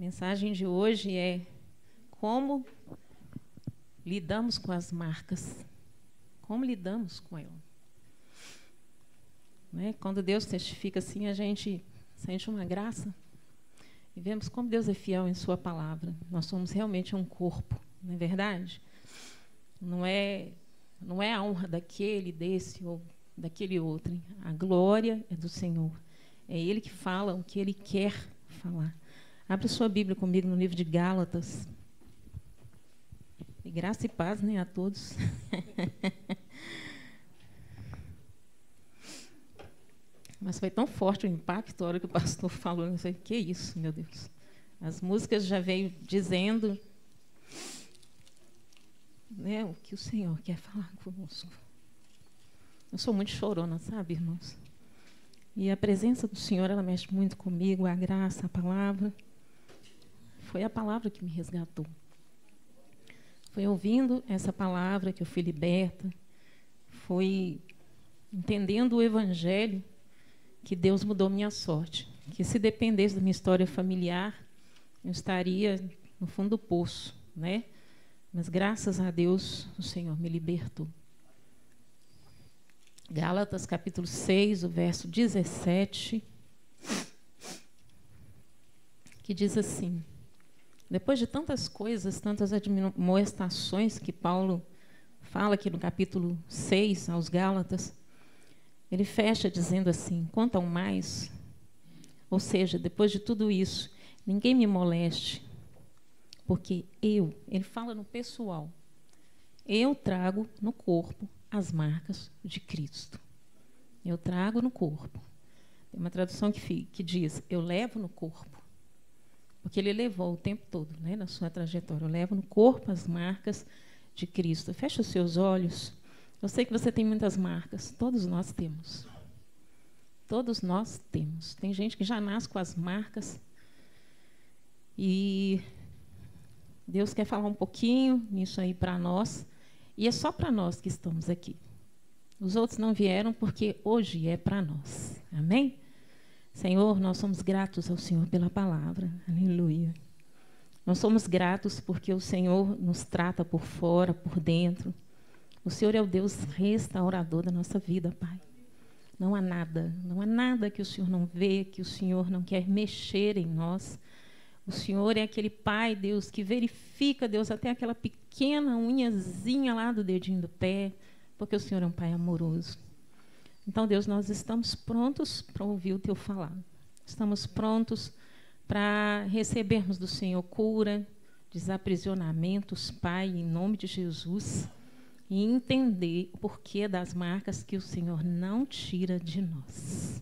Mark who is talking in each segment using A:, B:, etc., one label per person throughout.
A: A mensagem de hoje é como lidamos com as marcas. Como lidamos com ela? Né? Quando Deus testifica assim, a gente sente uma graça e vemos como Deus é fiel em Sua palavra. Nós somos realmente um corpo, não é verdade? Não é, não é a honra daquele, desse ou daquele outro. A glória é do Senhor. É Ele que fala o que Ele quer falar. Abre sua Bíblia comigo no livro de Gálatas. E graça e paz né, a todos. Mas foi tão forte o impacto a hora que o pastor falou. Eu falei, que isso, meu Deus. As músicas já veio dizendo né, o que o Senhor quer falar conosco. Eu sou muito chorona, sabe, irmãos? E a presença do Senhor, ela mexe muito comigo, a graça, a palavra. Foi a palavra que me resgatou. Foi ouvindo essa palavra que eu fui liberta. Foi entendendo o Evangelho que Deus mudou minha sorte. Que se dependesse da minha história familiar, eu estaria no fundo do poço, né? Mas graças a Deus, o Senhor me libertou. Gálatas capítulo 6, o verso 17, que diz assim: Depois de tantas coisas, tantas admoestações que Paulo fala aqui no capítulo 6 aos Gálatas, ele fecha dizendo assim: quanto ao mais, ou seja, depois de tudo isso, ninguém me moleste, porque eu, ele fala no pessoal, eu trago no corpo as marcas de Cristo. Eu trago no corpo. Tem uma tradução que, que diz: eu levo no corpo. Porque ele levou o tempo todo, né, na sua trajetória. Eu levo no corpo as marcas de Cristo. Feche os seus olhos. Eu sei que você tem muitas marcas, todos nós temos. Todos nós temos. Tem gente que já nasce com as marcas. E Deus quer falar um pouquinho nisso aí para nós. E é só para nós que estamos aqui. Os outros não vieram porque hoje é para nós. Amém? Senhor, nós somos gratos ao Senhor pela palavra. Aleluia. Nós somos gratos porque o Senhor nos trata por fora, por dentro. O Senhor é o Deus restaurador da nossa vida, Pai. Não há nada, não há nada que o Senhor não vê, que o Senhor não quer mexer em nós. O Senhor é aquele Pai, Deus, que verifica, Deus, até aquela pequena unhazinha lá do dedinho do pé, porque o Senhor é um Pai amoroso. Então, Deus, nós estamos prontos para ouvir o Teu falar. Estamos prontos para recebermos do Senhor cura, desaprisionamentos, Pai, em nome de Jesus e entender o porquê das marcas que o Senhor não tira de nós.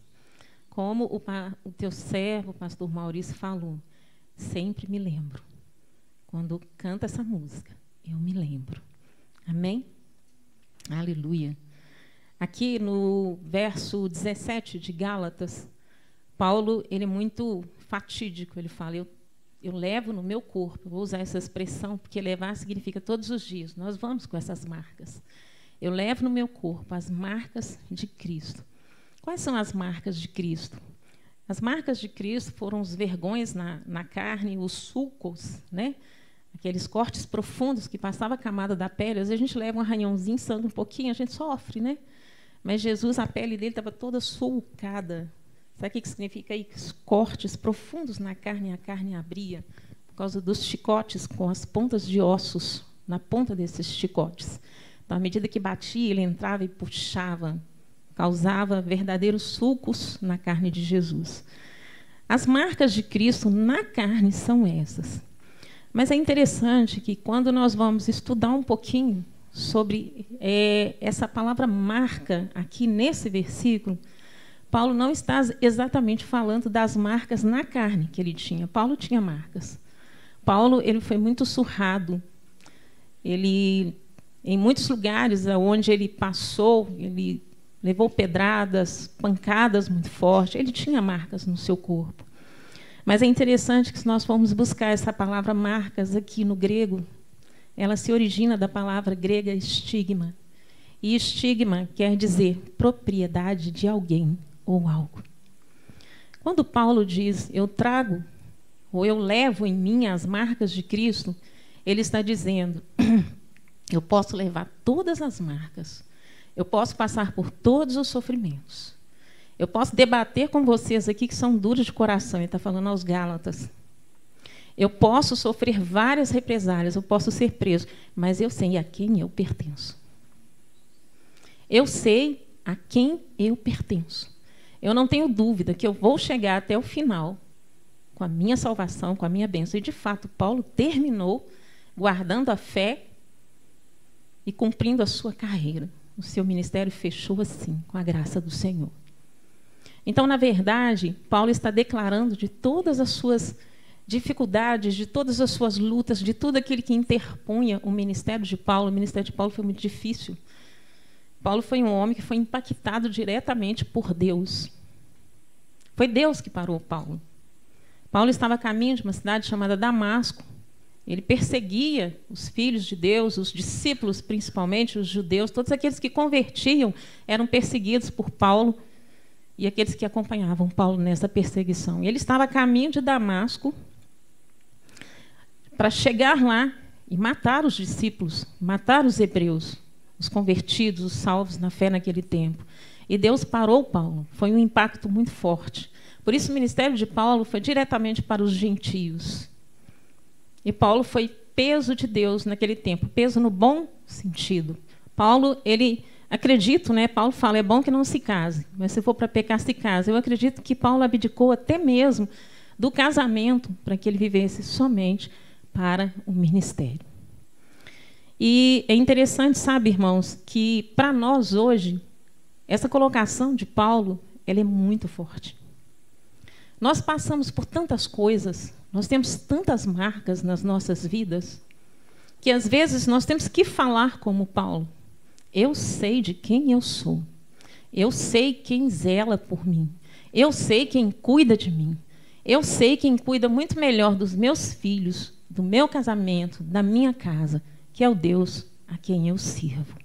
A: Como o, o teu servo, o pastor Maurício, falou, sempre me lembro. Quando canta essa música, eu me lembro. Amém? Aleluia. Aqui no verso 17 de Gálatas, Paulo ele é muito fatídico. Ele fala: Eu eu levo no meu corpo, vou usar essa expressão, porque levar significa todos os dias. Nós vamos com essas marcas. Eu levo no meu corpo as marcas de Cristo. Quais são as marcas de Cristo? As marcas de Cristo foram os vergões na, na carne, os sulcos, né? aqueles cortes profundos que passava a camada da pele. Às vezes a gente leva um arranhãozinho, sangue um pouquinho, a gente sofre, né? Mas Jesus, a pele dele estava toda sulcada, Sabe o que significa isso? Cortes profundos na carne, a carne abria, por causa dos chicotes com as pontas de ossos na ponta desses chicotes. Então, à medida que batia, ele entrava e puxava, causava verdadeiros sulcos na carne de Jesus. As marcas de Cristo na carne são essas. Mas é interessante que quando nós vamos estudar um pouquinho sobre é, essa palavra marca aqui nesse versículo, Paulo não está exatamente falando das marcas na carne que ele tinha. Paulo tinha marcas. Paulo ele foi muito surrado. Ele, em muitos lugares onde ele passou, ele levou pedradas, pancadas muito fortes. Ele tinha marcas no seu corpo. Mas é interessante que se nós formos buscar essa palavra marcas aqui no grego, ela se origina da palavra grega estigma. E estigma quer dizer propriedade de alguém ou algo. Quando Paulo diz, eu trago ou eu levo em mim as marcas de Cristo, ele está dizendo: eu posso levar todas as marcas, eu posso passar por todos os sofrimentos, eu posso debater com vocês aqui que são duros de coração, ele está falando aos Gálatas. Eu posso sofrer várias represálias, eu posso ser preso, mas eu sei a quem eu pertenço. Eu sei a quem eu pertenço. Eu não tenho dúvida que eu vou chegar até o final com a minha salvação, com a minha bênção. E, de fato, Paulo terminou guardando a fé e cumprindo a sua carreira. O seu ministério fechou assim, com a graça do Senhor. Então, na verdade, Paulo está declarando de todas as suas dificuldades, de todas as suas lutas, de tudo aquilo que interpunha o ministério de Paulo. O ministério de Paulo foi muito difícil. Paulo foi um homem que foi impactado diretamente por Deus. Foi Deus que parou Paulo. Paulo estava a caminho de uma cidade chamada Damasco. Ele perseguia os filhos de Deus, os discípulos, principalmente os judeus, todos aqueles que convertiam eram perseguidos por Paulo e aqueles que acompanhavam Paulo nessa perseguição. Ele estava a caminho de Damasco para chegar lá e matar os discípulos, matar os hebreus, os convertidos, os salvos na fé naquele tempo. E Deus parou Paulo. Foi um impacto muito forte. Por isso, o ministério de Paulo foi diretamente para os gentios. E Paulo foi peso de Deus naquele tempo, peso no bom sentido. Paulo, ele acredito, né? Paulo fala, é bom que não se case, mas se for para pecar, se case. Eu acredito que Paulo abdicou até mesmo do casamento para que ele vivesse somente para o ministério. E é interessante, sabe, irmãos, que para nós hoje essa colocação de Paulo, ela é muito forte. Nós passamos por tantas coisas, nós temos tantas marcas nas nossas vidas, que às vezes nós temos que falar como Paulo. Eu sei de quem eu sou. Eu sei quem zela por mim. Eu sei quem cuida de mim. Eu sei quem cuida muito melhor dos meus filhos, do meu casamento, da minha casa, que é o Deus a quem eu sirvo.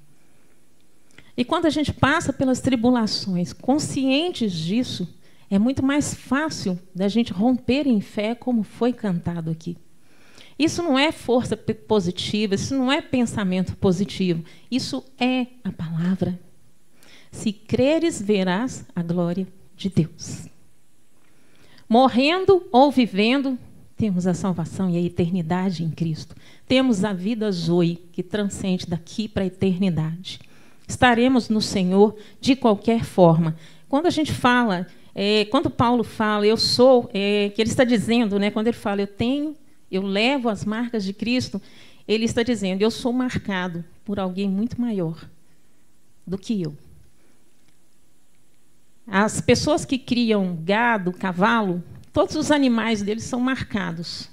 A: E quando a gente passa pelas tribulações, conscientes disso, é muito mais fácil da gente romper em fé, como foi cantado aqui. Isso não é força positiva, isso não é pensamento positivo, isso é a palavra. Se creres, verás a glória de Deus. Morrendo ou vivendo, temos a salvação e a eternidade em Cristo. Temos a vida Zoe, que transcende daqui para a eternidade. Estaremos no Senhor de qualquer forma. Quando a gente fala é, quando Paulo fala, eu sou, é, que ele está dizendo, né, quando ele fala, eu tenho, eu levo as marcas de Cristo, ele está dizendo, eu sou marcado por alguém muito maior do que eu. As pessoas que criam gado, cavalo, todos os animais deles são marcados.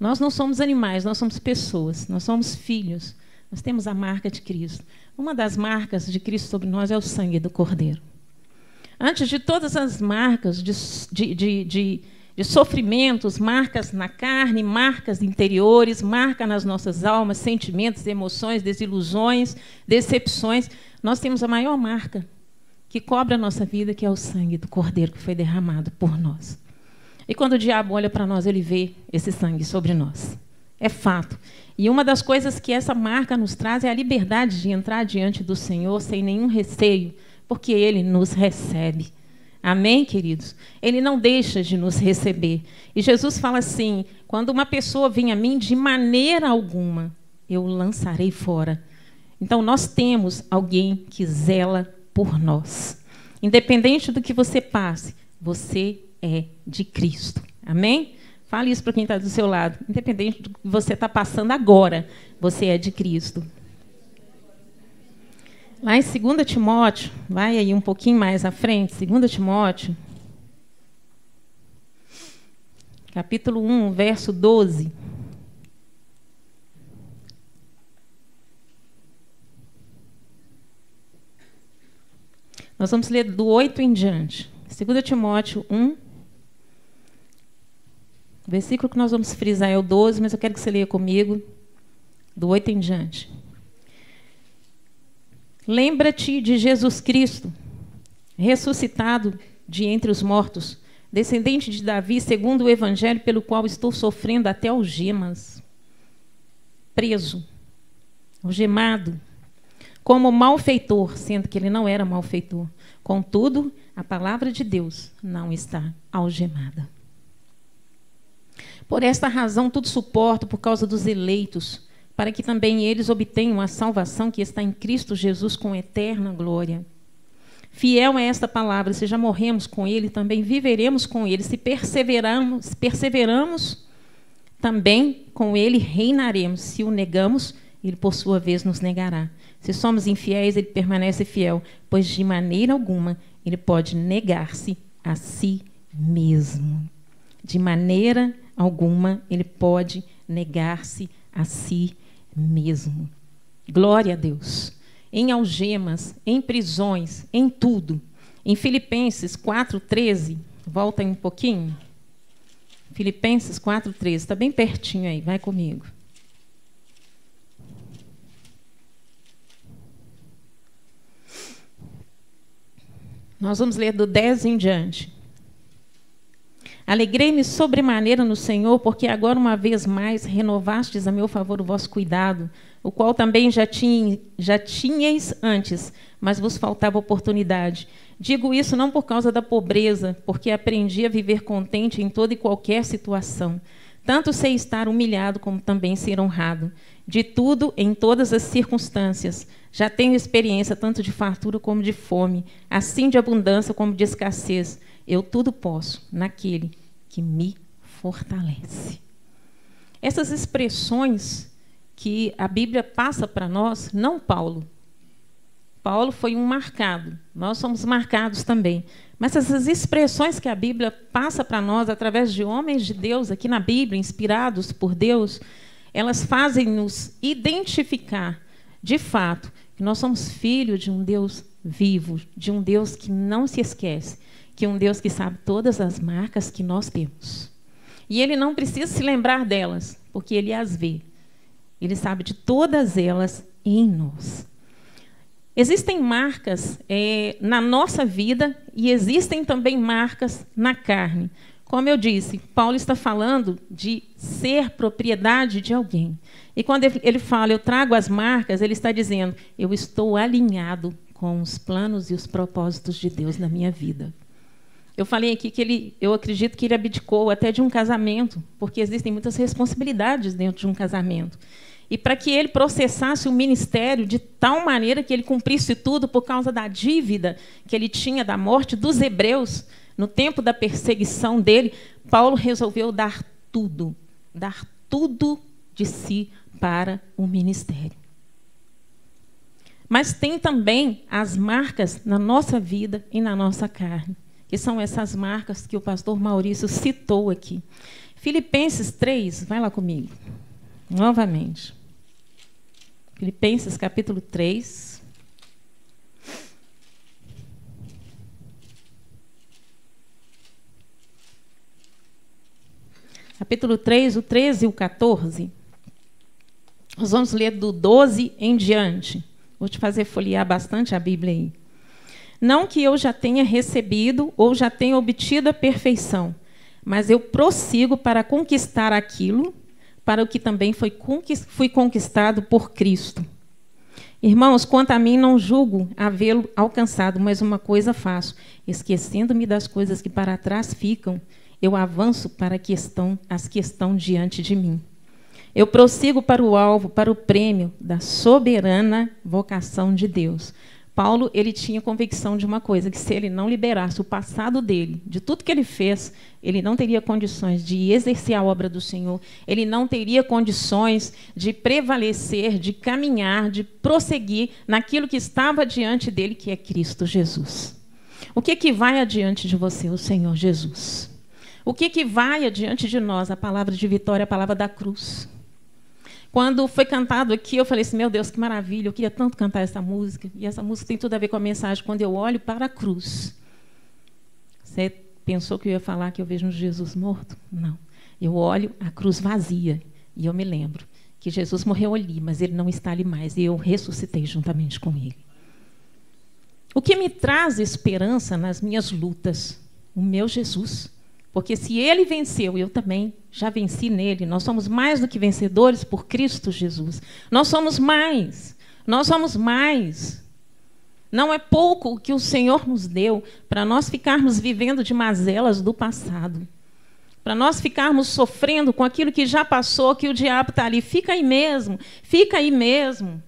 A: Nós não somos animais, nós somos pessoas, nós somos filhos. Nós temos a marca de Cristo. Uma das marcas de Cristo sobre nós é o sangue do Cordeiro. Antes de todas as marcas de, de, de, de, sofrimentos, marcas na carne, marcas interiores, marca nas nossas almas, sentimentos, emoções, desilusões, decepções, nós temos a maior marca que cobre a nossa vida, que é o sangue do Cordeiro que foi derramado por nós. E quando o diabo olha para nós, ele vê esse sangue sobre nós. É fato. E uma das coisas que essa marca nos traz é a liberdade de entrar diante do Senhor sem nenhum receio, porque Ele nos recebe. Amém, queridos? Ele não deixa de nos receber. E Jesus fala assim: quando uma pessoa vem a mim, de maneira alguma eu lançarei fora. Então, nós temos alguém que zela por nós. Independente do que você passe, você é de Cristo. Amém? Fale isso para quem está do seu lado. Independente do que você está passando agora, você é de Cristo. Lá em 2 Timóteo, vai aí um pouquinho mais à frente, 2 Timóteo, capítulo 1, verso 12. Nós vamos ler do 8 em diante. 2 Timóteo 1. O versículo que nós vamos frisar é o 12, mas eu quero que você leia comigo, do 8 em diante. Lembra-te de Jesus Cristo, ressuscitado de entre os mortos, descendente de Davi, segundo o evangelho pelo qual estou sofrendo até algemas, preso, algemado, como malfeitor, sendo que ele não era malfeitor. Contudo, a palavra de Deus não está algemada. Por esta razão, tudo suporto por causa dos eleitos, para que também eles obtenham a salvação que está em Cristo Jesus com eterna glória. Fiel é esta palavra, se já morremos com ele, também viveremos com ele. Se perseveramos, se perseveramos, também com ele reinaremos. Se o negamos, ele por sua vez nos negará. Se somos infiéis, ele permanece fiel, pois de maneira alguma ele pode negar-se a si mesmo. De maneira alguma ele pode negar-se a si mesmo. Glória a Deus em algemas, em prisões, em tudo. Em Filipenses 4,13, volta aí um pouquinho. Filipenses 4,13, está bem pertinho aí, vai comigo. Nós vamos ler do 10 em diante. Alegrei-me sobremaneira no Senhor, porque agora, uma vez mais, renovastes a meu favor o vosso cuidado, o qual também já, tinha, já tinhais antes, mas vos faltava oportunidade. Digo isso não por causa da pobreza, porque aprendi a viver contente em toda e qualquer situação. Tanto sei estar humilhado como também ser honrado. De tudo, em todas as circunstâncias. Já tenho experiência tanto de fartura como de fome, assim de abundância como de escassez. Eu tudo posso naquele que me fortalece. Essas expressões que a Bíblia passa para nós, não Paulo. Paulo foi um marcado, nós somos marcados também. Mas essas expressões que a Bíblia passa para nós através de homens de Deus aqui na Bíblia, inspirados por Deus, elas fazem nos identificar, de fato, nós somos filhos de um Deus vivo, de um Deus que não se esquece, que é um Deus que sabe todas as marcas que nós temos. E ele não precisa se lembrar delas, porque ele as vê. Ele sabe de todas elas em nós. Existem marcas é, na nossa vida e existem também marcas na carne. Como eu disse, Paulo está falando de ser propriedade de alguém. E quando ele fala, eu trago as marcas, ele está dizendo, eu estou alinhado com os planos e os propósitos de Deus na minha vida. Eu falei aqui que ele, eu acredito que ele abdicou até de um casamento, porque existem muitas responsabilidades dentro de um casamento e para que ele processasse o ministério de tal maneira que ele cumprisse tudo por causa da dívida que ele tinha da morte dos hebreus, no tempo da perseguição dele, Paulo resolveu dar tudo, dar tudo de si para o ministério. Mas tem também as marcas na nossa vida e na nossa carne, que são essas marcas que o pastor Maurício citou aqui. Filipenses 3, vai lá comigo. Novamente. Filipenses capítulo 3. Capítulo 3, o 13 e o 14. Nós vamos ler do 12 em diante. Vou te fazer folhear bastante a Bíblia aí. Não que eu já tenha recebido ou já tenha obtido a perfeição, mas eu prossigo para conquistar aquilo para o que também fui conquistado por Cristo. Irmãos, quanto a mim, não julgo havê-lo alcançado, mas uma coisa faço: esquecendo-me das coisas que para trás ficam, eu avanço para que estão, as que estão diante de mim. Eu prossigo para o alvo, para o prêmio da soberana vocação de Deus. Paulo ele tinha convicção de uma coisa, que se ele não liberasse o passado dele, de tudo que ele fez, ele não teria condições de exercer a obra do Senhor, ele não teria condições de prevalecer, de caminhar, de prosseguir naquilo que estava diante dele, que é Cristo Jesus. O que que vai adiante de você, o Senhor Jesus? O que que vai adiante de nós, a palavra de vitória, a palavra da cruz? Quando foi cantado aqui, eu falei assim: meu Deus, que maravilha, eu queria tanto cantar essa música. E essa música tem tudo a ver com a mensagem. Quando eu olho para a cruz. Você pensou que eu ia falar que eu vejo um Jesus morto? Não. Eu olho a cruz vazia e eu me lembro que Jesus morreu ali, mas ele não está ali mais. E eu ressuscitei juntamente com ele. O que me traz esperança nas minhas lutas? O meu Jesus, Porque se ele venceu, eu também já venci nele. Nós somos mais do que vencedores por Cristo Jesus. Nós somos mais. Nós somos mais. Não é pouco o que o Senhor nos deu para nós ficarmos vivendo de mazelas do passado. Para nós ficarmos sofrendo com aquilo que já passou, que o diabo está ali. Fica aí mesmo, fica aí mesmo.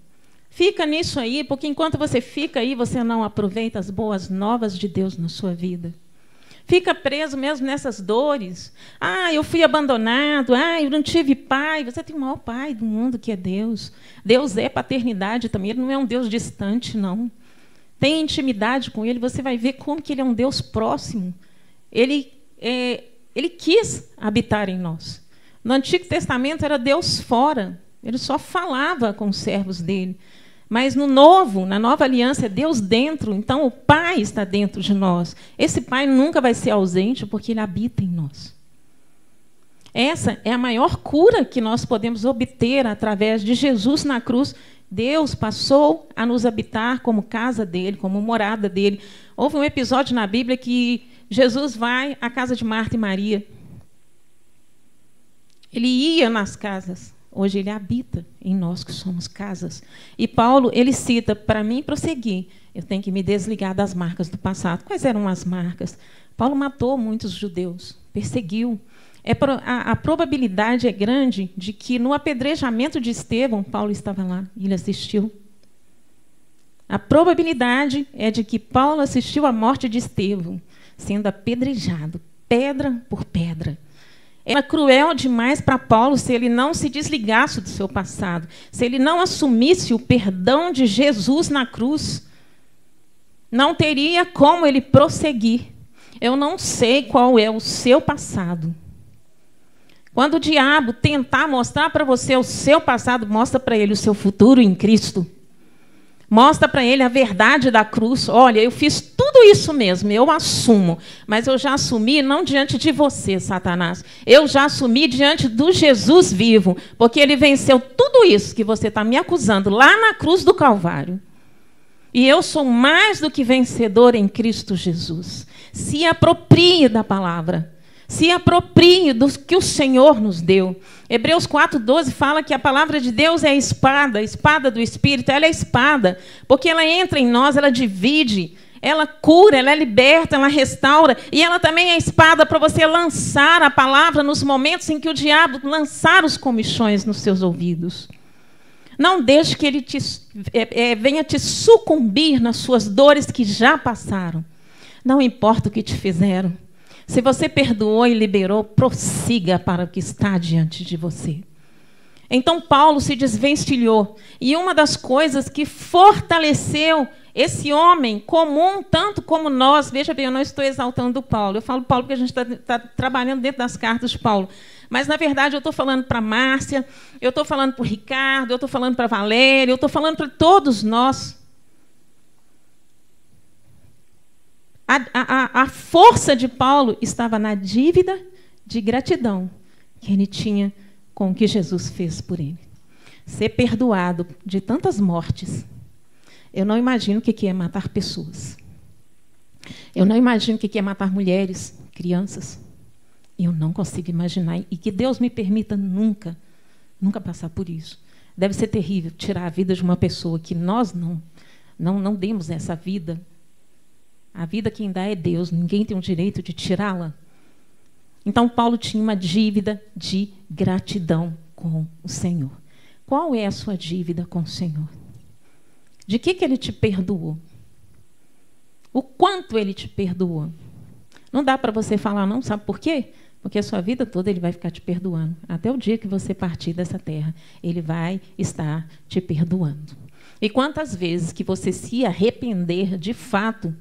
A: Fica nisso aí, porque enquanto você fica aí, você não aproveita as boas novas de Deus na sua vida. Fica preso mesmo nessas dores. Ah, eu fui abandonado. Ah, eu não tive pai. Você tem o maior pai do mundo, que é Deus. Deus é paternidade também. Ele não é um Deus distante, não. Tem intimidade com Ele, você vai ver como que Ele é um Deus próximo. Ele, é, ele quis habitar em nós. No Antigo Testamento era Deus fora. Ele só falava com os servos dele. Mas no novo, na nova aliança, é Deus dentro, então o Pai está dentro de nós. Esse Pai nunca vai ser ausente porque ele habita em nós. Essa é a maior cura que nós podemos obter através de Jesus na cruz. Deus passou a nos habitar como casa dele, como morada dele. Houve um episódio na Bíblia que Jesus vai à casa de Marta e Maria. Ele ia nas casas. Hoje ele habita em nós que somos casas. E Paulo, ele cita, para mim prosseguir, eu tenho que me desligar das marcas do passado. Quais eram as marcas? Paulo matou muitos judeus, perseguiu. É, a, a probabilidade é grande de que no apedrejamento de Estevão, Paulo estava lá, ele assistiu. A probabilidade é de que Paulo assistiu à morte de Estevão, sendo apedrejado, pedra por pedra. Era cruel demais para Paulo se ele não se desligasse do seu passado, se ele não assumisse o perdão de Jesus na cruz. Não teria como ele prosseguir. Eu não sei qual é o seu passado. Quando o diabo tentar mostrar para você o seu passado, mostra para ele o seu futuro em Cristo. Mostra para ele a verdade da cruz. Olha, eu fiz tudo isso mesmo, eu assumo. Mas eu já assumi não diante de você, Satanás. Eu já assumi diante do Jesus vivo. Porque ele venceu tudo isso que você está me acusando lá na cruz do Calvário. E eu sou mais do que vencedor em Cristo Jesus. Se aproprie da palavra. Se aproprie do que o Senhor nos deu. Hebreus 4,12 fala que a palavra de Deus é a espada, a espada do Espírito, ela é a espada, porque ela entra em nós, ela divide, ela cura, ela liberta, ela restaura, e ela também é a espada para você lançar a palavra nos momentos em que o diabo lançar os comichões nos seus ouvidos. Não deixe que ele te, é, é, venha te sucumbir nas suas dores que já passaram. Não importa o que te fizeram. Se você perdoou e liberou, prossiga para o que está diante de você. Então Paulo se desvencilhou. E uma das coisas que fortaleceu esse homem comum, tanto como nós, veja bem, eu não estou exaltando Paulo, eu falo Paulo porque a gente está tá trabalhando dentro das cartas de Paulo. Mas, na verdade, eu estou falando para Márcia, eu estou falando para o Ricardo, eu estou falando para Valéria, eu estou falando para todos nós. A, a, a força de Paulo estava na dívida de gratidão que ele tinha com o que Jesus fez por ele. Ser perdoado de tantas mortes. Eu não imagino o que é matar pessoas. Eu não imagino o que é matar mulheres, crianças. Eu não consigo imaginar. E que Deus me permita nunca, nunca passar por isso. Deve ser terrível tirar a vida de uma pessoa que nós não, não, não demos essa vida a vida quem dá é Deus, ninguém tem o direito de tirá-la. Então, Paulo tinha uma dívida de gratidão com o Senhor. Qual é a sua dívida com o Senhor? De que, que ele te perdoou? O quanto ele te perdoou? Não dá para você falar, não, sabe por quê? Porque a sua vida toda ele vai ficar te perdoando. Até o dia que você partir dessa terra, ele vai estar te perdoando. E quantas vezes que você se arrepender de fato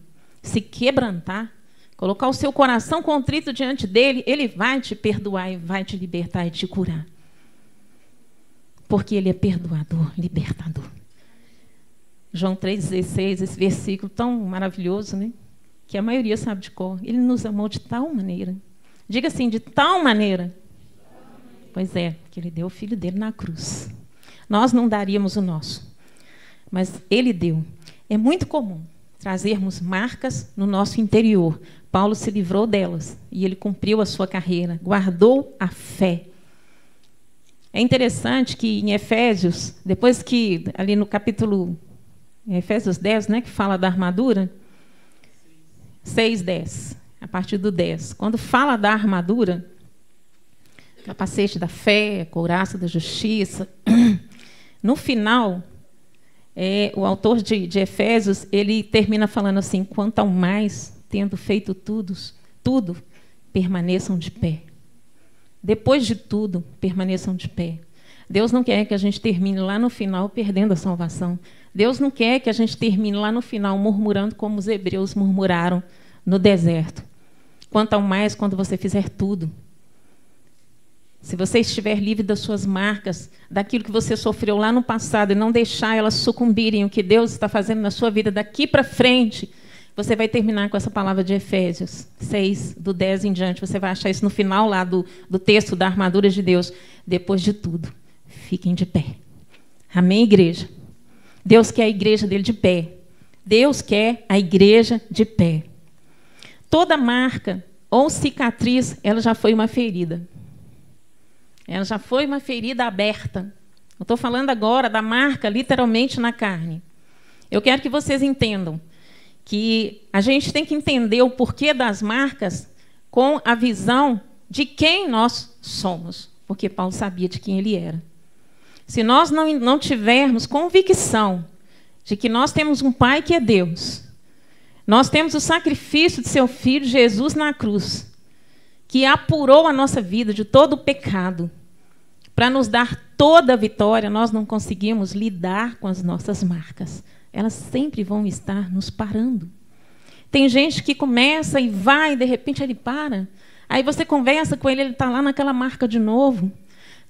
A: se quebrantar, colocar o seu coração contrito diante dele, ele vai te perdoar e vai te libertar e te curar. Porque ele é perdoador, libertador. João 3,16, esse versículo tão maravilhoso, né? Que a maioria sabe de cor. Ele nos amou de tal maneira. Diga assim, de tal maneira. Pois é, que ele deu o filho dele na cruz. Nós não daríamos o nosso, mas ele deu. É muito comum trazermos marcas no nosso interior, Paulo se livrou delas e ele cumpriu a sua carreira, guardou a fé. É interessante que em Efésios, depois que ali no capítulo Efésios 10, né, que fala da armadura, 6, 10, a partir do 10. Quando fala da armadura, capacete da fé, couraça da justiça, no final, é, o autor de, de, Efésios, ele termina falando assim, quanto ao mais, tendo feito tudo, tudo, permaneçam de pé. Depois de tudo, permaneçam de pé. Deus não quer que a gente termine lá no final perdendo a salvação. Deus não quer que a gente termine lá no final murmurando como os hebreus murmuraram no deserto. Quanto ao mais quando você fizer tudo. Se você estiver livre das suas marcas, daquilo que você sofreu lá no passado e não deixar elas sucumbirem o que Deus está fazendo na sua vida daqui para frente, você vai terminar com essa palavra de Efésios 6, do 10 em diante. Você vai achar isso no final lá do, do texto da armadura de Deus. Depois de tudo, fiquem de pé. Amém, igreja? Deus quer a igreja dele de pé. Deus quer a igreja de pé. Toda marca ou cicatriz, ela já foi uma ferida. Ela já foi uma ferida aberta. Estou falando agora da marca literalmente na carne. Eu quero que vocês entendam que a gente tem que entender o porquê das marcas com a visão de quem nós somos, porque Paulo sabia de quem ele era. Se nós não, não tivermos convicção de que nós temos um Pai que é Deus, nós temos o sacrifício de seu Filho Jesus na cruz, que apurou a nossa vida de todo o pecado, para nos dar toda a vitória, nós não conseguimos lidar com as nossas marcas elas sempre vão estar nos parando. Tem gente que começa e vai, e de repente ele para. Aí você conversa com ele, ele está lá naquela marca de novo.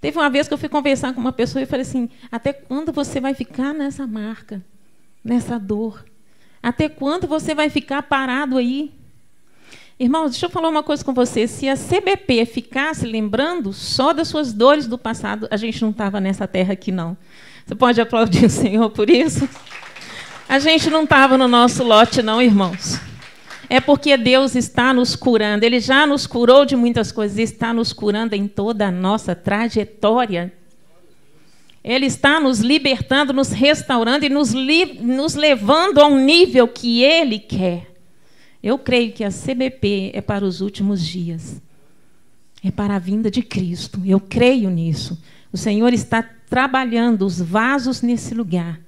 A: Teve uma vez que eu fui conversar com uma pessoa e falei assim: até quando você vai ficar nessa marca, nessa dor? Até quando você vai ficar parado aí? Irmãos, deixa eu falar uma coisa com você. Se a CBP ficasse lembrando só das suas dores do passado, a gente não estava nessa terra aqui, não. Você pode aplaudir o Senhor por isso? A gente não estava no nosso lote, não, irmãos. É porque Deus está nos curando. Ele já nos curou de muitas coisas, está nos curando em toda a nossa trajetória. Ele está nos libertando, nos restaurando e nos, nos levando a um nível que Ele quer. Eu creio que a CBP é para os últimos dias. É para a vinda de Cristo. Eu creio nisso. O Senhor está trabalhando os vasos nesse lugar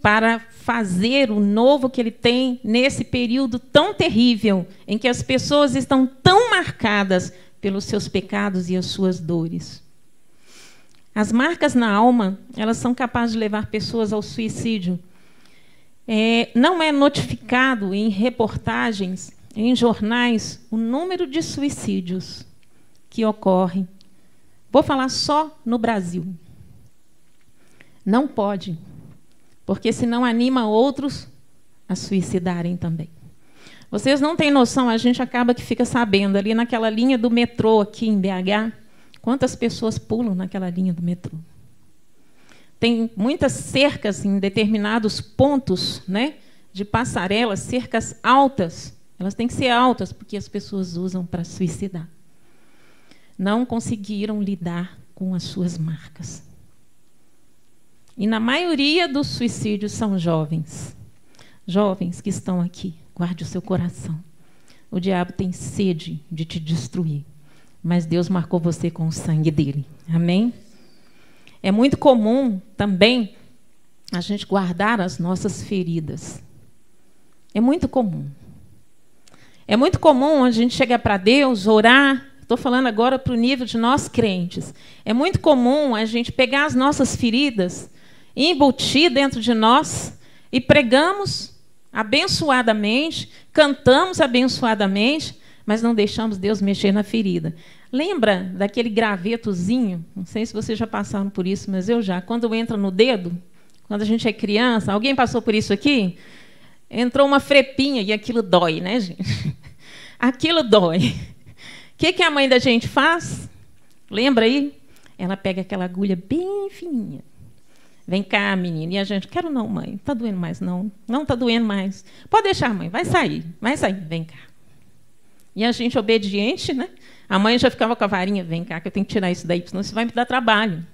A: para fazer o novo que ele tem nesse período tão terrível, em que as pessoas estão tão marcadas pelos seus pecados e as suas dores. As marcas na alma, elas são capazes de levar pessoas ao suicídio. É, não é notificado em reportagens, em jornais, o número de suicídios que ocorrem. Vou falar só no Brasil. Não pode porque senão anima outros a suicidarem também. Vocês não têm noção, a gente acaba que fica sabendo ali naquela linha do metrô aqui em BH, quantas pessoas pulam naquela linha do metrô. Tem muitas cercas em determinados pontos, né, de passarelas, cercas altas. Elas têm que ser altas porque as pessoas usam para suicidar. Não conseguiram lidar com as suas marcas. E na maioria dos suicídios são jovens. Jovens que estão aqui, guarde o seu coração. O diabo tem sede de te destruir, mas Deus marcou você com o sangue dele. Amém? É muito comum também a gente guardar as nossas feridas. É muito comum. É muito comum a gente chegar para Deus, orar. Estou falando agora para o nível de nós crentes. É muito comum a gente pegar as nossas feridas embutir dentro de nós e pregamos abençoadamente, cantamos abençoadamente, mas não deixamos Deus mexer na ferida. Lembra daquele gravetozinho? Não sei se vocês já passaram por isso, mas eu já. Quando entra no dedo, quando a gente é criança, alguém passou por isso aqui? Entrou uma frepinha e aquilo dói, né, gente? Aquilo dói. O que, que a mãe da gente faz? Lembra aí? Ela pega aquela agulha bem fininha Vem cá, menina. E a gente, quero não, mãe. Está doendo mais, não. Não está doendo mais. Pode deixar, mãe. Vai sair. Vai sair. Vem cá. E a gente obediente, né? A mãe já ficava com a varinha, vem cá que eu tenho que tirar isso daí, senão você vai me dar trabalho.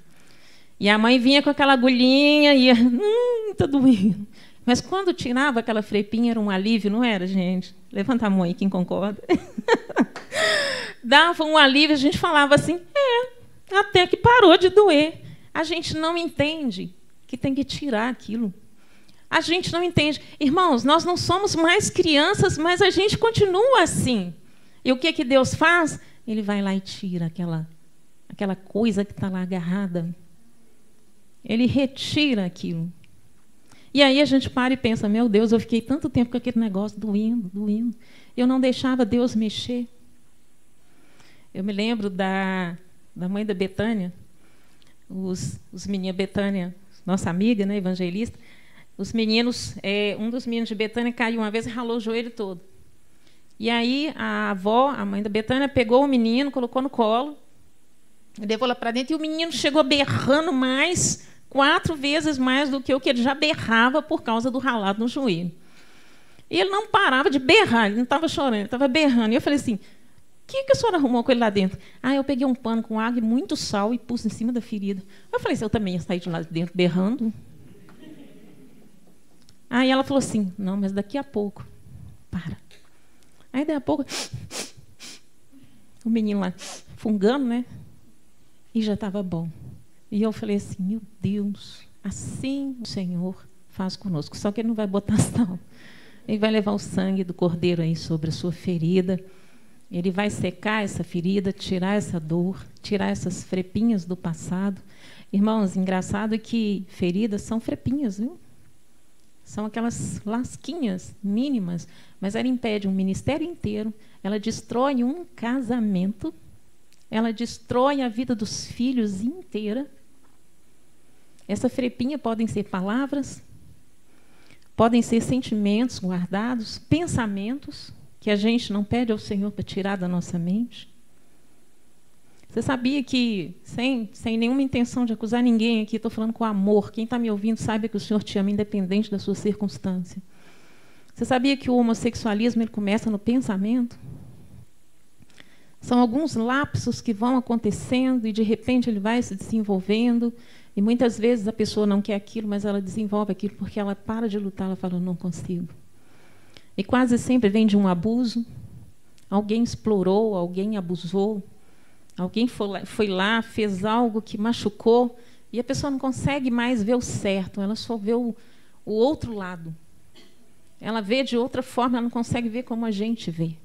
A: E a mãe vinha com aquela agulhinha e hum, tá doendo. Mas quando tirava aquela frepinha era um alívio, não era, gente? Levanta a mão aí, quem concorda. Dava um alívio, a gente falava assim, é, até que parou de doer. A gente não entende que tem que tirar aquilo. A gente não entende. Irmãos, nós não somos mais crianças, mas a gente continua assim. E o que, que Deus faz? Ele vai lá e tira aquela, aquela coisa que está lá agarrada. Ele retira aquilo. E aí a gente para e pensa: meu Deus, eu fiquei tanto tempo com aquele negócio doendo, doendo. Eu não deixava Deus mexer. Eu me lembro da, da mãe da Betânia, os, os meninos, Betânia, nossa amiga, né, evangelista, os meninos, é, um dos meninos de Betânia caiu uma vez e ralou o joelho todo. E aí a avó, a mãe da Betânia, pegou o menino, colocou no colo, levou lá para dentro, e o menino chegou berrando mais, quatro vezes mais do que o que ele já berrava por causa do ralado no joelho. E ele não parava de berrar, ele não estava chorando, estava berrando. E eu falei assim: o que, que a senhora arrumou com ele lá dentro? Ah, eu peguei um pano com água e muito sal e pus em cima da ferida. Eu falei assim: eu também ia sair de lá de dentro berrando. Aí ela falou assim: não, mas daqui a pouco. Para. Aí daqui a pouco. O menino lá fungando, né? E já estava bom. E eu falei assim: meu Deus, assim o Senhor faz conosco. Só que ele não vai botar sal. Ele vai levar o sangue do cordeiro aí sobre a sua ferida. Ele vai secar essa ferida, tirar essa dor, tirar essas frepinhas do passado. Irmãos, engraçado que feridas são frepinhas, viu? São aquelas lasquinhas mínimas, mas ela impede um ministério inteiro, ela destrói um casamento, ela destrói a vida dos filhos inteira. Essa frepinha podem ser palavras, podem ser sentimentos guardados, pensamentos que a gente não pede ao Senhor para tirar da nossa mente. Você sabia que, sem, sem nenhuma intenção de acusar ninguém aqui, estou falando com amor, quem está me ouvindo sabe que o Senhor te ama, independente da sua circunstância. Você sabia que o homossexualismo ele começa no pensamento? São alguns lapsos que vão acontecendo e, de repente, ele vai se desenvolvendo. E muitas vezes a pessoa não quer aquilo, mas ela desenvolve aquilo porque ela para de lutar, ela fala: não consigo. E quase sempre vem de um abuso. Alguém explorou, alguém abusou, Alguém foi lá, fez algo que machucou e a pessoa não consegue mais ver o certo, ela só vê o, o outro lado. Ela vê de outra forma, ela não consegue ver como a gente vê.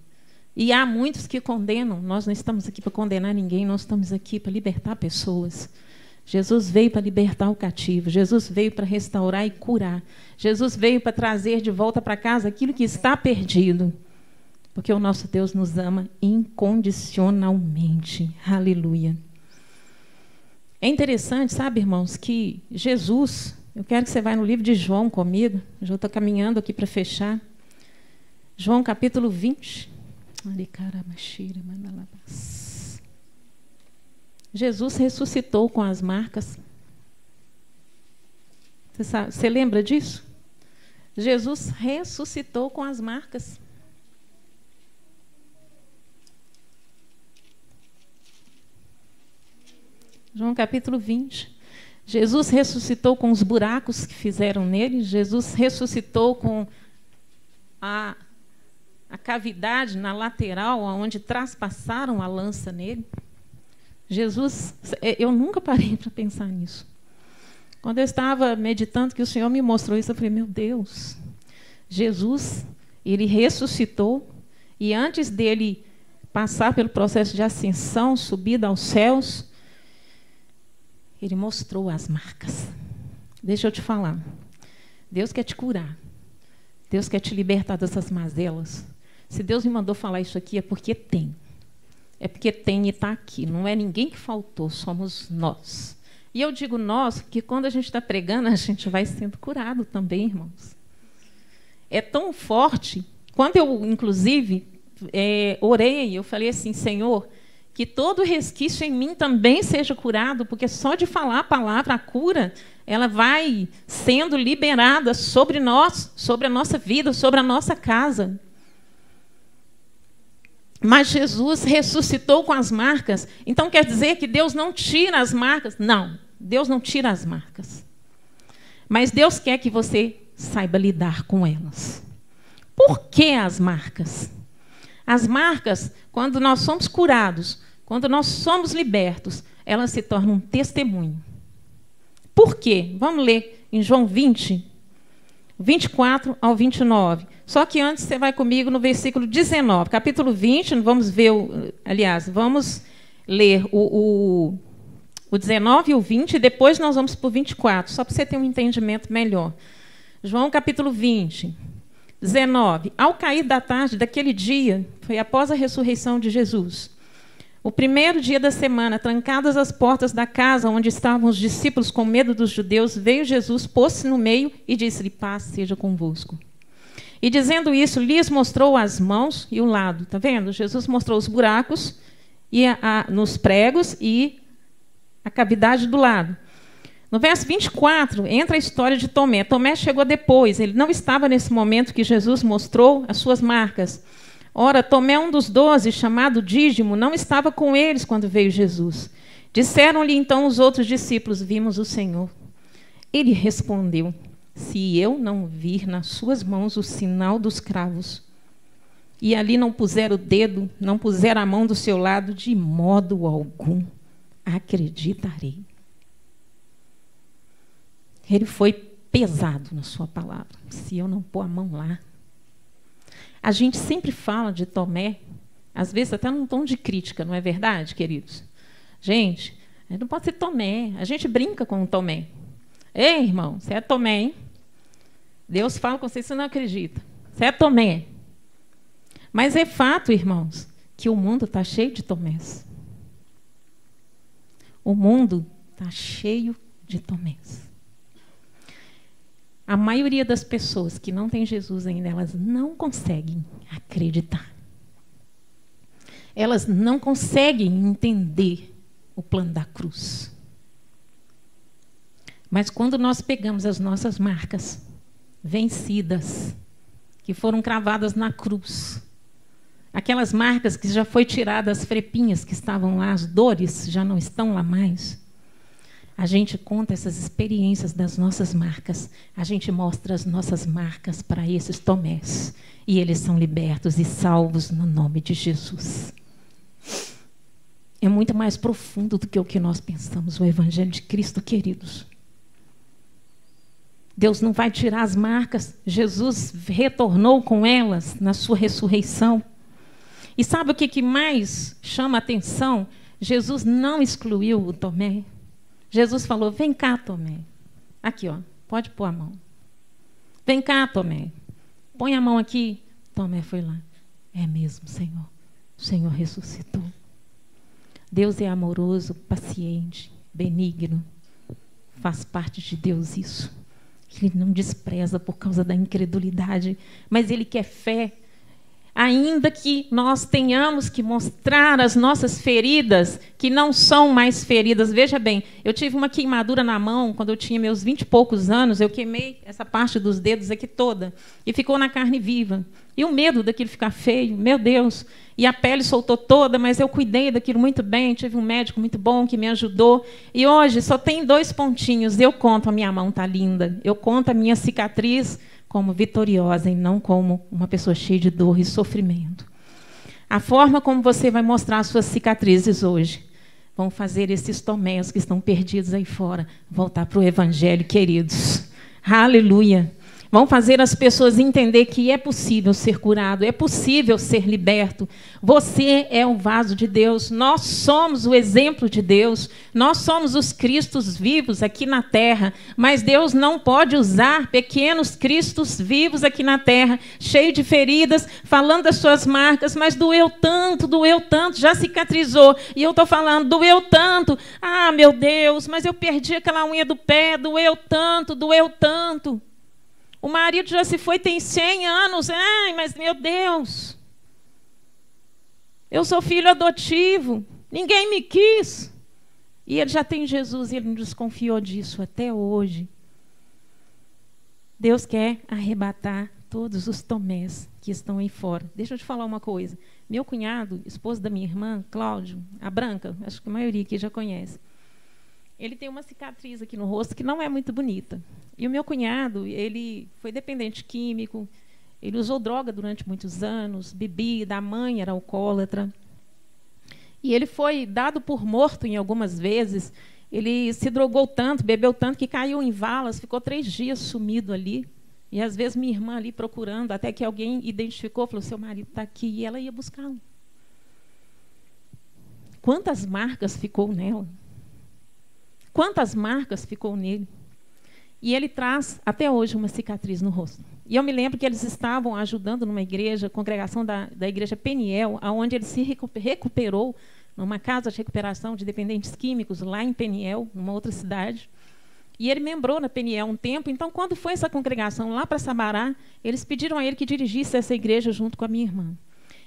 A: E há muitos que condenam. Nós não estamos aqui para condenar ninguém, nós estamos aqui para libertar pessoas. Jesus veio para libertar o cativo, Jesus veio para restaurar e curar. Jesus veio para trazer de volta para casa aquilo que está perdido. Porque o nosso Deus nos ama incondicionalmente. Aleluia. É interessante, sabe, irmãos, que Jesus, eu quero que você vá no livro de João comigo, eu já estou caminhando aqui para fechar. João capítulo 20. Jesus ressuscitou com as marcas. Você, sabe, você lembra disso? Jesus ressuscitou com as marcas. João capítulo 20. Jesus ressuscitou com os buracos que fizeram nele, Jesus ressuscitou com a, a cavidade na lateral, onde traspassaram a lança nele. Jesus, é, eu nunca parei para pensar nisso. Quando eu estava meditando que o Senhor me mostrou isso, eu falei: meu Deus, Jesus, ele ressuscitou e antes dele passar pelo processo de ascensão, subida aos céus, ele mostrou as marcas. Deixa eu te falar. Deus quer te curar. Deus quer te libertar dessas mazelas. Se Deus me mandou falar isso aqui, é porque tem. É porque tem e está aqui. Não é ninguém que faltou, somos nós. E eu digo nós, porque quando a gente está pregando, a gente vai sendo curado também, irmãos. É tão forte. Quando eu, inclusive, é, orei, eu falei assim, Senhor, que todo resquício em mim também seja curado, porque só de falar a palavra, a cura, ela vai sendo liberada sobre nós, sobre a nossa vida, sobre a nossa casa. Mas Jesus ressuscitou com as marcas. Então quer dizer que Deus não tira as marcas? Não, Deus não tira as marcas. Mas Deus quer que você saiba lidar com elas. Por que as marcas? As marcas, quando nós somos curados, quando nós somos libertos, elas se tornam um testemunho. Por quê? Vamos ler em João 20, 24 ao 29. Só que antes você vai comigo no versículo 19, capítulo 20, vamos ver, o, aliás, vamos ler o, o, o 19 e o 20, e depois nós vamos para o 24, só para você ter um entendimento melhor. João capítulo 20, 19. Ao cair da tarde daquele dia, foi após a ressurreição de Jesus, o primeiro dia da semana, trancadas as portas da casa onde estavam os discípulos com medo dos judeus, veio Jesus, pôs-se no meio e disse-lhe: Paz seja convosco. E dizendo isso, lhes mostrou as mãos e o lado. Está vendo? Jesus mostrou os buracos e a, a, nos pregos e a cavidade do lado. No verso 24, entra a história de Tomé. Tomé chegou depois, ele não estava nesse momento que Jesus mostrou as suas marcas. Ora, Tomé, um dos doze, chamado Dídimo, não estava com eles quando veio Jesus. Disseram-lhe então os outros discípulos: Vimos o Senhor. Ele respondeu: se eu não vir nas suas mãos o sinal dos cravos, e ali não puser o dedo, não puser a mão do seu lado, de modo algum acreditarei. Ele foi pesado na sua palavra. Se eu não pôr a mão lá. A gente sempre fala de Tomé, às vezes até num tom de crítica, não é verdade, queridos? Gente, não pode ser Tomé. A gente brinca com Tomé. Ei, irmão, você é Tomé, hein? Deus fala com você, você não acredita. Você é Tomé. Mas é fato, irmãos, que o mundo está cheio de Tomés. O mundo está cheio de Tomés. A maioria das pessoas que não tem Jesus ainda, elas não conseguem acreditar. Elas não conseguem entender o plano da cruz. Mas quando nós pegamos as nossas marcas vencidas, que foram cravadas na cruz, aquelas marcas que já foi tiradas as frepinhas que estavam lá, as dores já não estão lá mais. A gente conta essas experiências das nossas marcas, a gente mostra as nossas marcas para esses tomés, e eles são libertos e salvos no nome de Jesus é muito mais profundo do que o que nós pensamos, o Evangelho de Cristo, queridos. Deus não vai tirar as marcas, Jesus retornou com elas na sua ressurreição. E sabe o que, mais chama a atenção? Jesus não excluiu o Tomé. Jesus falou: Vem cá, Tomé. Aqui, ó, pode pôr a mão. Vem cá, Tomé. Põe a mão aqui. Tomé foi lá. É mesmo, Senhor. O Senhor ressuscitou. Deus é amoroso, paciente, benigno. Faz parte de Deus isso. Ele não despreza por causa da incredulidade, mas ele quer fé ainda que nós tenhamos que mostrar as nossas feridas, que não são mais feridas. Veja bem, eu tive uma queimadura na mão quando eu tinha meus vinte e poucos anos, eu queimei essa parte dos dedos aqui toda, e ficou na carne viva. E o medo daquilo ficar feio, meu Deus. E a pele soltou toda, mas eu cuidei daquilo muito bem, tive um médico muito bom que me ajudou. E hoje só tem dois pontinhos. Eu conto, a minha mão está linda. Eu conto a minha cicatriz como vitoriosa e não como uma pessoa cheia de dor e sofrimento. A forma como você vai mostrar as suas cicatrizes hoje vão fazer esses tomés que estão perdidos aí fora voltar para o Evangelho, queridos. Aleluia. Vão fazer as pessoas entender que é possível ser curado, é possível ser liberto. Você é o vaso de Deus, nós somos o exemplo de Deus, nós somos os Cristos vivos aqui na terra, mas Deus não pode usar pequenos Cristos vivos aqui na terra, cheio de feridas, falando das suas marcas, mas doeu tanto, doeu tanto, já cicatrizou. E eu estou falando, doeu tanto, ah, meu Deus, mas eu perdi aquela unha do pé, doeu tanto, doeu tanto. O marido já se foi, tem 100 anos. Ai, mas meu Deus. Eu sou filho adotivo. Ninguém me quis. E ele já tem Jesus e ele não desconfiou disso até hoje. Deus quer arrebatar todos os Tomés que estão aí fora. Deixa eu te falar uma coisa. Meu cunhado, esposo da minha irmã, Cláudio, a Branca, acho que a maioria aqui já conhece. Ele tem uma cicatriz aqui no rosto que não é muito bonita. E o meu cunhado, ele foi dependente químico, ele usou droga durante muitos anos, bebida, a mãe era alcoólatra. E ele foi dado por morto em algumas vezes. Ele se drogou tanto, bebeu tanto, que caiu em valas, ficou três dias sumido ali. E às vezes minha irmã ali procurando, até que alguém identificou, falou: seu marido está aqui, e ela ia buscá-lo. Quantas marcas ficou nela? Quantas marcas ficou nele? E ele traz até hoje uma cicatriz no rosto. E eu me lembro que eles estavam ajudando numa igreja, congregação da, da igreja Peniel, aonde ele se recuperou numa casa de recuperação de dependentes químicos lá em Peniel, numa outra cidade. E ele membrou na Peniel um tempo. Então, quando foi essa congregação lá para Sabará, eles pediram a ele que dirigisse essa igreja junto com a minha irmã.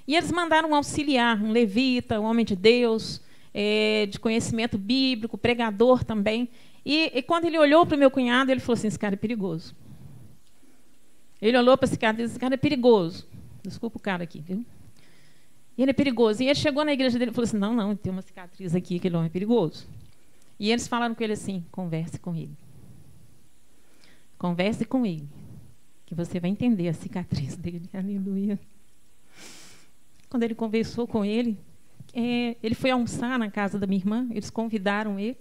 A: E eles mandaram um auxiliar, um levita, um homem de Deus, é, de conhecimento bíblico, pregador também. E, e quando ele olhou para o meu cunhado, ele falou assim: esse cara é perigoso. Ele olhou para esse cara e disse: esse cara é perigoso. Desculpa o cara aqui, viu? E ele é perigoso. E ele chegou na igreja dele e falou assim: não, não, tem uma cicatriz aqui, aquele homem é perigoso. E eles falaram com ele assim: converse com ele. Converse com ele, que você vai entender a cicatriz dele. Aleluia. Quando ele conversou com ele, é, ele foi almoçar na casa da minha irmã, eles convidaram ele.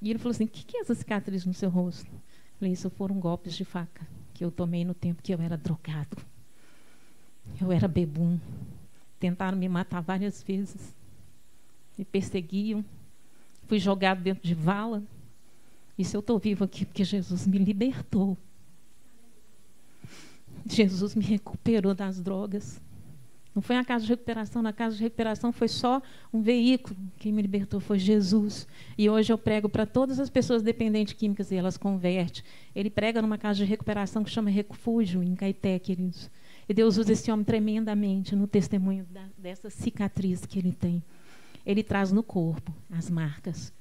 A: E ele falou assim: O que, que é essa cicatriz no seu rosto? Eu falei: Isso foram golpes de faca que eu tomei no tempo que eu era drogado. Eu era bebum. Tentaram me matar várias vezes. Me perseguiam. Fui jogado dentro de vala. E se eu estou vivo aqui porque Jesus me libertou. Jesus me recuperou das drogas. Não foi a casa de recuperação, na casa de recuperação foi só um veículo. Quem me libertou foi Jesus. E hoje eu prego para todas as pessoas dependentes químicas e elas convertem. Ele prega numa casa de recuperação que chama Refúgio, em Caeté, queridos. E Deus usa esse homem tremendamente no testemunho da, dessa cicatriz que ele tem. Ele traz no corpo as marcas,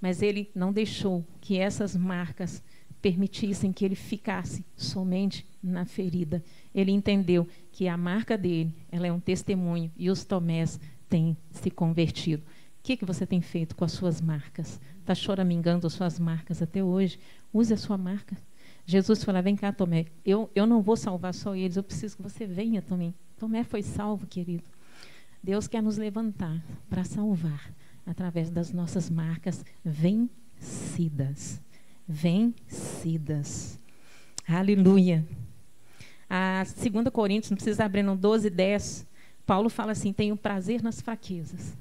A: mas ele não deixou que essas marcas permitissem que ele ficasse somente na ferida. Ele entendeu que a marca dele, ela é um testemunho e os tomés têm se convertido. O que, que você tem feito com as suas marcas? Está choramingando as suas marcas até hoje? Use a sua marca. Jesus falou: Vem cá, Tomé. Eu, eu não vou salvar só eles, eu preciso que você venha também. Tomé foi salvo, querido. Deus quer nos levantar para salvar através das nossas marcas vencidas. Vencidas. Aleluia. A 2 Coríntios, não precisa abrir no 12, 10. Paulo fala assim: tenho prazer nas fraquezas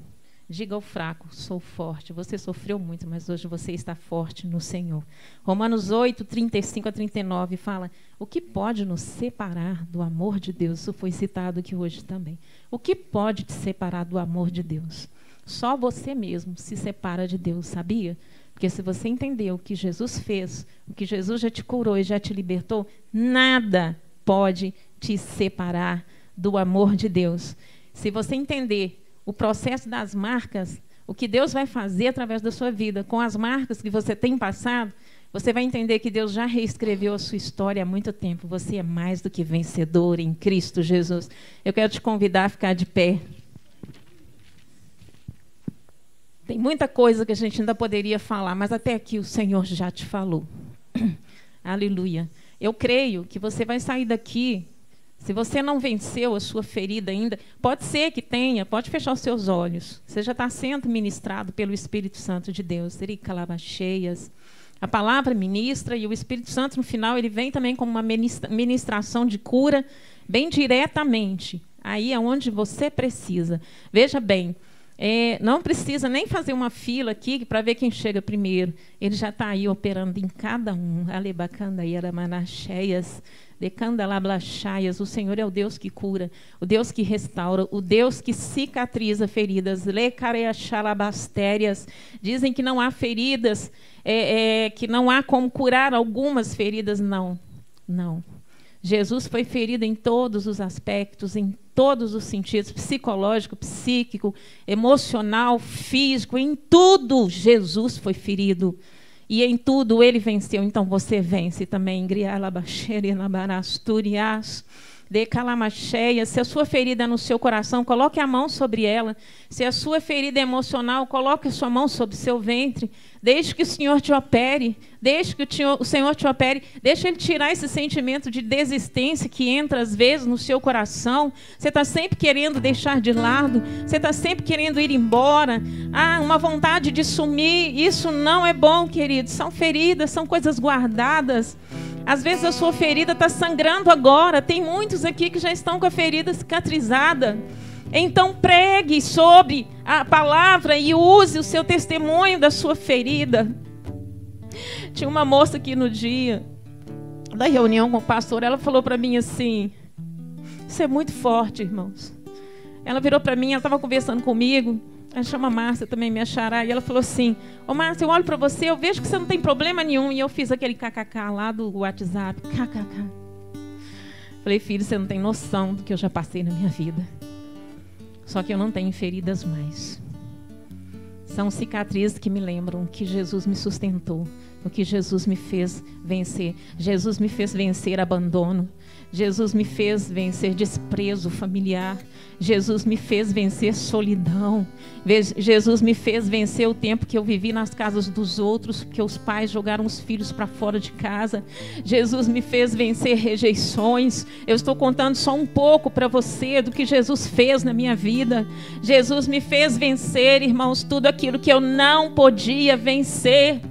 A: Diga ao fraco, sou forte. Você sofreu muito, mas hoje você está forte no Senhor. Romanos 8, 35 a 39 fala: O que pode nos separar do amor de Deus? Isso foi citado aqui hoje também. O que pode te separar do amor de Deus? Só você mesmo se separa de Deus, sabia? Porque se você entender o que Jesus fez, o que Jesus já te curou e já te libertou, nada pode te separar do amor de Deus. Se você entender o processo das marcas, o que Deus vai fazer através da sua vida, com as marcas que você tem passado, você vai entender que Deus já reescreveu a sua história há muito tempo. Você é mais do que vencedor em Cristo Jesus. Eu quero te convidar a ficar de pé. Tem muita coisa que a gente ainda poderia falar, mas até aqui o Senhor já te falou. Aleluia. Eu creio que você vai sair daqui se você não venceu a sua ferida ainda, pode ser que tenha, pode fechar os seus olhos. Você já está sendo ministrado pelo Espírito Santo de Deus. cheias. A palavra ministra e o Espírito Santo, no final, ele vem também como uma ministração de cura, bem diretamente, aí é onde você precisa. Veja bem, é, não precisa nem fazer uma fila aqui para ver quem chega primeiro. Ele já está aí operando em cada um. Alebacanda e. Decandalablachaias, o Senhor é o Deus que cura, o Deus que restaura, o Deus que cicatriza feridas. Lecareachalabastérias, dizem que não há feridas, é, é, que não há como curar algumas feridas. Não, não. Jesus foi ferido em todos os aspectos, em todos os sentidos psicológico, psíquico, emocional, físico, em tudo Jesus foi ferido. E em tudo ele venceu. Então você vence também. Grialabaxere, nabarasturias. De calamacheia, se a sua ferida é no seu coração, coloque a mão sobre ela. Se a sua ferida é emocional, coloque a sua mão sobre o seu ventre. Deixe que o Senhor te opere. Deixe que o Senhor te opere. Deixe Ele tirar esse sentimento de desistência que entra às vezes no seu coração. Você está sempre querendo deixar de lado. Você está sempre querendo ir embora. Ah, uma vontade de sumir. Isso não é bom, querido. São feridas, são coisas guardadas. Às vezes a sua ferida está sangrando agora. Tem muitos aqui que já estão com a ferida cicatrizada. Então pregue sobre a palavra e use o seu testemunho da sua ferida. Tinha uma moça aqui no dia da reunião com o pastor, ela falou para mim assim: Isso é muito forte, irmãos. Ela virou para mim, ela estava conversando comigo. Ela chama Márcia também, me achará. E ela falou assim: Ô Márcia, eu olho para você, eu vejo que você não tem problema nenhum. E eu fiz aquele kkk lá do WhatsApp. Kkk. Falei, filho, você não tem noção do que eu já passei na minha vida. Só que eu não tenho feridas mais. São cicatrizes que me lembram que Jesus me sustentou, o que Jesus me fez vencer. Jesus me fez vencer abandono. Jesus me fez vencer desprezo familiar. Jesus me fez vencer solidão. Jesus me fez vencer o tempo que eu vivi nas casas dos outros, porque os pais jogaram os filhos para fora de casa. Jesus me fez vencer rejeições. Eu estou contando só um pouco para você do que Jesus fez na minha vida. Jesus me fez vencer, irmãos, tudo aquilo que eu não podia vencer.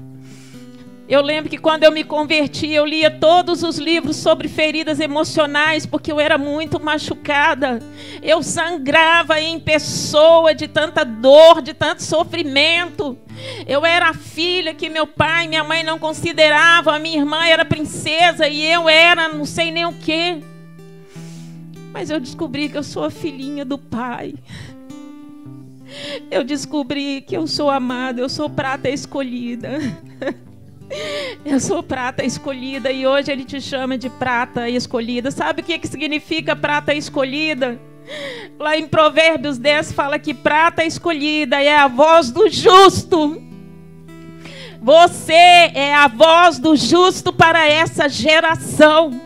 A: Eu lembro que quando eu me converti, eu lia todos os livros sobre feridas emocionais, porque eu era muito machucada. Eu sangrava em pessoa de tanta dor, de tanto sofrimento. Eu era a filha que meu pai e minha mãe não consideravam. A minha irmã era princesa e eu era não sei nem o quê. Mas eu descobri que eu sou a filhinha do pai. Eu descobri que eu sou amada, eu sou prata escolhida. Eu sou prata escolhida e hoje ele te chama de prata escolhida. Sabe o que, que significa prata escolhida? Lá em Provérbios 10 fala que prata escolhida é a voz do justo. Você é a voz do justo para essa geração.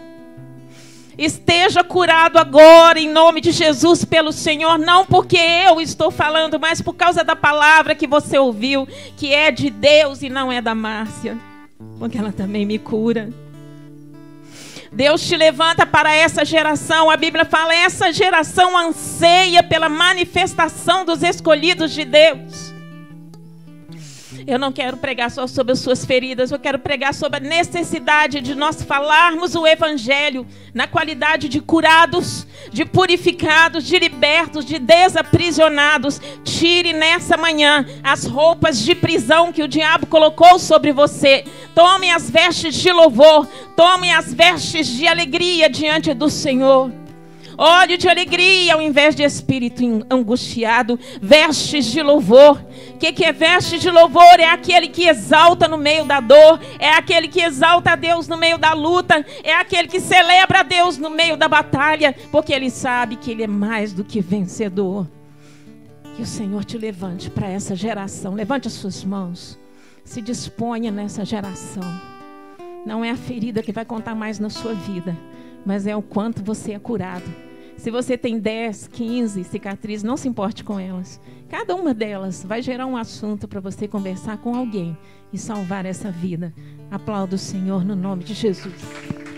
A: Esteja curado agora, em nome de Jesus, pelo Senhor, não porque eu estou falando, mas por causa da palavra que você ouviu, que é de Deus e não é da Márcia porque ela também me cura. Deus te levanta para essa geração. A Bíblia fala: essa geração anseia pela manifestação dos escolhidos de Deus. Eu não quero pregar só sobre as suas feridas, eu quero pregar sobre a necessidade de nós falarmos o Evangelho na qualidade de curados, de purificados, de libertos, de desaprisionados. Tire nessa manhã as roupas de prisão que o diabo colocou sobre você. Tome as vestes de louvor, tome as vestes de alegria diante do Senhor. Óleo de alegria ao invés de espírito angustiado. Vestes de louvor. O que, que é veste de louvor? É aquele que exalta no meio da dor. É aquele que exalta a Deus no meio da luta. É aquele que celebra a Deus no meio da batalha. Porque ele sabe que ele é mais do que vencedor. Que o Senhor te levante para essa geração. Levante as suas mãos. Se disponha nessa geração. Não é a ferida que vai contar mais na sua vida, mas é o quanto você é curado se você tem 10, 15 cicatrizes, não se importe com elas. Cada uma delas vai gerar um assunto para você conversar com alguém e salvar essa vida. Aplauda o Senhor no nome de Jesus.